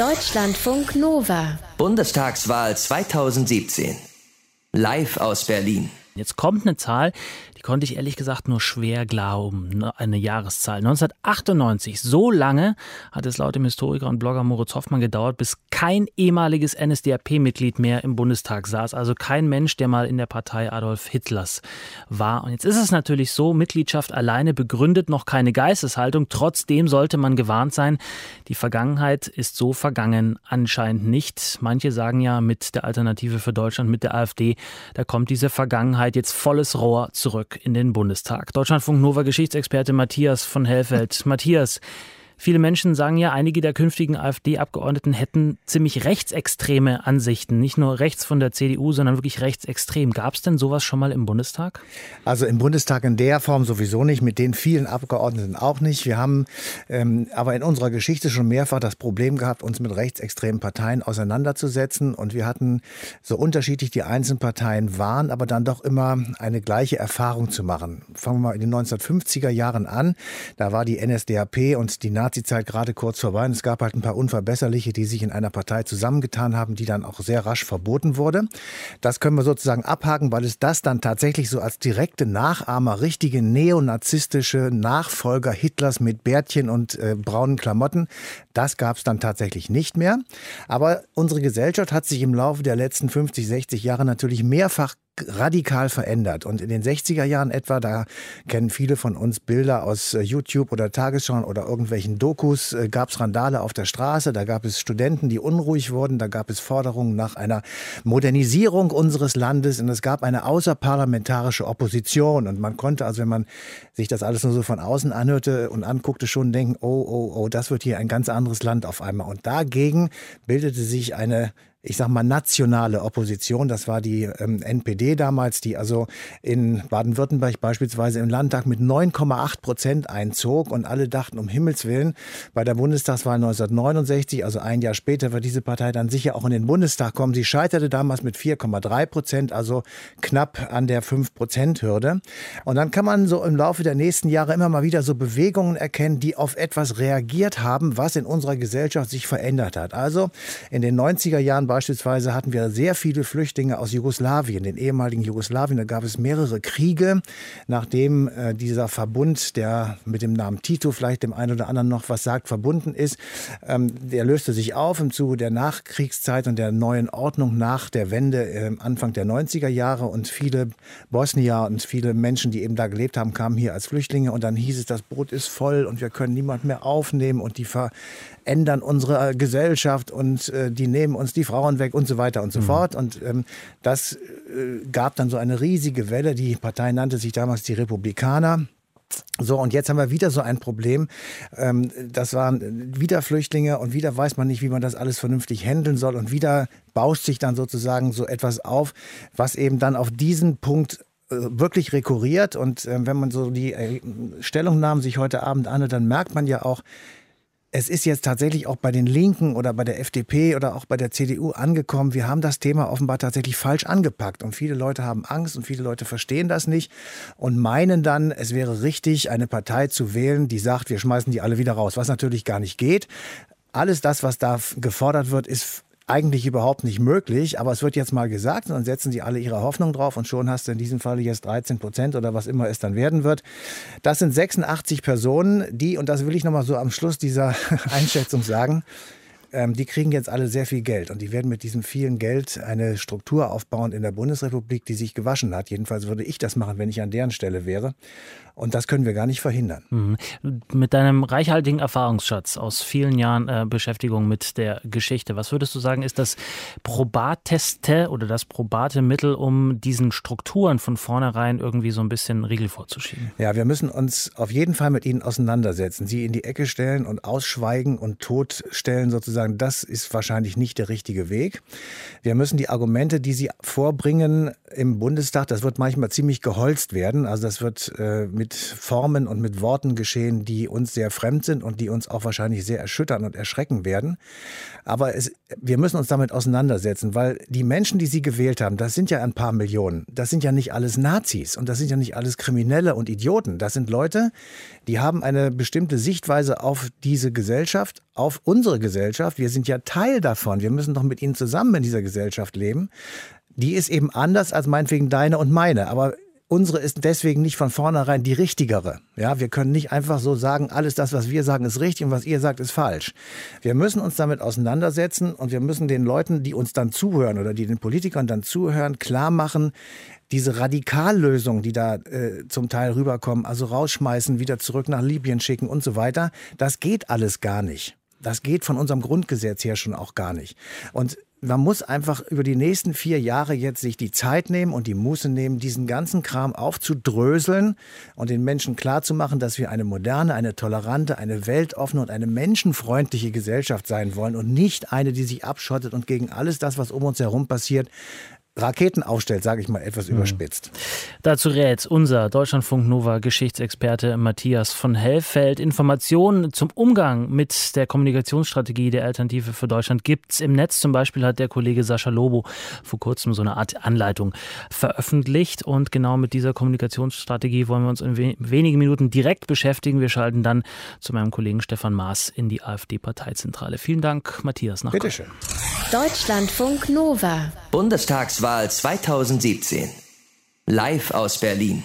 Deutschlandfunk Nova. Bundestagswahl 2017. Live aus Berlin. Jetzt kommt eine Zahl, die konnte ich ehrlich gesagt nur schwer glauben, ne, eine Jahreszahl. 1998, so lange hat es laut dem Historiker und Blogger Moritz Hoffmann gedauert, bis kein ehemaliges NSDAP-Mitglied mehr im Bundestag saß. Also kein Mensch, der mal in der Partei Adolf Hitlers war. Und jetzt ist es natürlich so, Mitgliedschaft alleine begründet noch keine Geisteshaltung. Trotzdem sollte man gewarnt sein, die Vergangenheit ist so vergangen anscheinend nicht. Manche sagen ja mit der Alternative für Deutschland, mit der AfD, da kommt diese Vergangenheit jetzt volles Rohr zurück zurück in den Bundestag. Deutschlandfunk Nova Geschichtsexperte Matthias von Hellfeld. Matthias, Viele Menschen sagen ja, einige der künftigen AfD-Abgeordneten hätten ziemlich rechtsextreme Ansichten. Nicht nur rechts von der CDU, sondern wirklich rechtsextrem. Gab es denn sowas schon mal im Bundestag? Also im Bundestag in der Form sowieso nicht, mit den vielen Abgeordneten auch nicht. Wir haben ähm, aber in unserer Geschichte schon mehrfach das Problem gehabt, uns mit rechtsextremen Parteien auseinanderzusetzen. Und wir hatten so unterschiedlich die einzelnen Parteien waren, aber dann doch immer eine gleiche Erfahrung zu machen. Fangen wir mal in den 1950er Jahren an. Da war die NSDAP und die Nazis Nazi-Zeit gerade kurz vorbei und es gab halt ein paar Unverbesserliche, die sich in einer Partei zusammengetan haben, die dann auch sehr rasch verboten wurde. Das können wir sozusagen abhaken, weil es das dann tatsächlich so als direkte Nachahmer, richtige neonazistische Nachfolger Hitlers mit Bärtchen und äh, braunen Klamotten, das gab es dann tatsächlich nicht mehr. Aber unsere Gesellschaft hat sich im Laufe der letzten 50, 60 Jahre natürlich mehrfach radikal verändert. Und in den 60er Jahren etwa, da kennen viele von uns Bilder aus äh, YouTube oder Tagesschau oder irgendwelchen Dokus, äh, gab es Randale auf der Straße, da gab es Studenten, die unruhig wurden, da gab es Forderungen nach einer Modernisierung unseres Landes und es gab eine außerparlamentarische Opposition. Und man konnte also, wenn man sich das alles nur so von außen anhörte und anguckte, schon denken, oh, oh, oh, das wird hier ein ganz anderes Land auf einmal. Und dagegen bildete sich eine ich sag mal, nationale Opposition. Das war die ähm, NPD damals, die also in Baden-Württemberg beispielsweise im Landtag mit 9,8 Prozent einzog und alle dachten, um Himmels Willen, bei der Bundestagswahl 1969, also ein Jahr später, wird diese Partei dann sicher auch in den Bundestag kommen. Sie scheiterte damals mit 4,3 Prozent, also knapp an der 5-Prozent-Hürde. Und dann kann man so im Laufe der nächsten Jahre immer mal wieder so Bewegungen erkennen, die auf etwas reagiert haben, was in unserer Gesellschaft sich verändert hat. Also in den 90er Jahren beispielsweise hatten wir sehr viele Flüchtlinge aus Jugoslawien, den ehemaligen Jugoslawien. Da gab es mehrere Kriege, nachdem äh, dieser Verbund, der mit dem Namen Tito vielleicht dem einen oder anderen noch was sagt, verbunden ist, ähm, der löste sich auf im Zuge der Nachkriegszeit und der neuen Ordnung nach der Wende äh, Anfang der 90er Jahre. Und viele Bosnier und viele Menschen, die eben da gelebt haben, kamen hier als Flüchtlinge. Und dann hieß es, das Boot ist voll und wir können niemand mehr aufnehmen und die verändern unsere Gesellschaft und äh, die nehmen uns die Frau Frauen weg und so weiter und so mhm. fort. Und ähm, das äh, gab dann so eine riesige Welle. Die Partei nannte sich damals die Republikaner. So, und jetzt haben wir wieder so ein Problem. Ähm, das waren wieder Flüchtlinge und wieder weiß man nicht, wie man das alles vernünftig handeln soll. Und wieder bauscht sich dann sozusagen so etwas auf, was eben dann auf diesen Punkt äh, wirklich rekurriert. Und äh, wenn man so die äh, Stellungnahmen sich heute Abend anhört, dann merkt man ja auch, es ist jetzt tatsächlich auch bei den Linken oder bei der FDP oder auch bei der CDU angekommen. Wir haben das Thema offenbar tatsächlich falsch angepackt und viele Leute haben Angst und viele Leute verstehen das nicht und meinen dann, es wäre richtig, eine Partei zu wählen, die sagt, wir schmeißen die alle wieder raus, was natürlich gar nicht geht. Alles das, was da gefordert wird, ist eigentlich überhaupt nicht möglich, aber es wird jetzt mal gesagt und dann setzen sie alle ihre Hoffnung drauf und schon hast du in diesem Fall jetzt 13 Prozent oder was immer es dann werden wird. Das sind 86 Personen, die, und das will ich nochmal so am Schluss dieser Einschätzung sagen, ähm, die kriegen jetzt alle sehr viel Geld und die werden mit diesem vielen Geld eine Struktur aufbauen in der Bundesrepublik, die sich gewaschen hat. Jedenfalls würde ich das machen, wenn ich an deren Stelle wäre. Und das können wir gar nicht verhindern. Mhm. Mit deinem reichhaltigen Erfahrungsschatz aus vielen Jahren äh, Beschäftigung mit der Geschichte, was würdest du sagen, ist das probateste oder das probate Mittel, um diesen Strukturen von vornherein irgendwie so ein bisschen Riegel vorzuschieben? Ja, wir müssen uns auf jeden Fall mit ihnen auseinandersetzen, sie in die Ecke stellen und ausschweigen und totstellen sozusagen. Das ist wahrscheinlich nicht der richtige Weg. Wir müssen die Argumente, die sie vorbringen im Bundestag, das wird manchmal ziemlich geholzt werden. Also das wird äh, mit mit Formen und mit Worten geschehen, die uns sehr fremd sind und die uns auch wahrscheinlich sehr erschüttern und erschrecken werden. Aber es, wir müssen uns damit auseinandersetzen, weil die Menschen, die sie gewählt haben, das sind ja ein paar Millionen. Das sind ja nicht alles Nazis und das sind ja nicht alles Kriminelle und Idioten. Das sind Leute, die haben eine bestimmte Sichtweise auf diese Gesellschaft, auf unsere Gesellschaft Gesellschaft, wir sind ja Teil davon, wir müssen doch mit ihnen zusammen in dieser Gesellschaft leben, die ist eben anders als meinetwegen deine und meine. Aber unsere ist deswegen nicht von vornherein die richtigere. Ja, wir können nicht einfach so sagen, alles das, was wir sagen, ist richtig und was ihr sagt, ist falsch. Wir müssen uns damit auseinandersetzen und wir müssen den Leuten, die uns dann zuhören oder die den Politikern dann zuhören, klar machen, diese Radikallösungen, die da äh, zum Teil rüberkommen, also rausschmeißen, wieder zurück nach Libyen schicken und so weiter, das geht alles gar nicht. Das geht von unserem Grundgesetz her schon auch gar nicht. Und man muss einfach über die nächsten vier Jahre jetzt sich die Zeit nehmen und die Muße nehmen, diesen ganzen Kram aufzudröseln und den Menschen klarzumachen, dass wir eine moderne, eine tolerante, eine weltoffene und eine menschenfreundliche Gesellschaft sein wollen und nicht eine, die sich abschottet und gegen alles das, was um uns herum passiert, Raketen aufstellt, sage ich mal etwas mhm. überspitzt. Dazu rät unser Deutschlandfunk Nova Geschichtsexperte Matthias von Hellfeld. Informationen zum Umgang mit der Kommunikationsstrategie der Alternative für Deutschland gibt es im Netz. Zum Beispiel hat der Kollege Sascha Lobo vor kurzem so eine Art Anleitung veröffentlicht. Und genau mit dieser Kommunikationsstrategie wollen wir uns in wenigen Minuten direkt beschäftigen. Wir schalten dann zu meinem Kollegen Stefan Maas in die AfD-Parteizentrale. Vielen Dank, Matthias. Nach Bitteschön. Deutschlandfunk Nova. Bundestagswahl 2017. Live aus Berlin.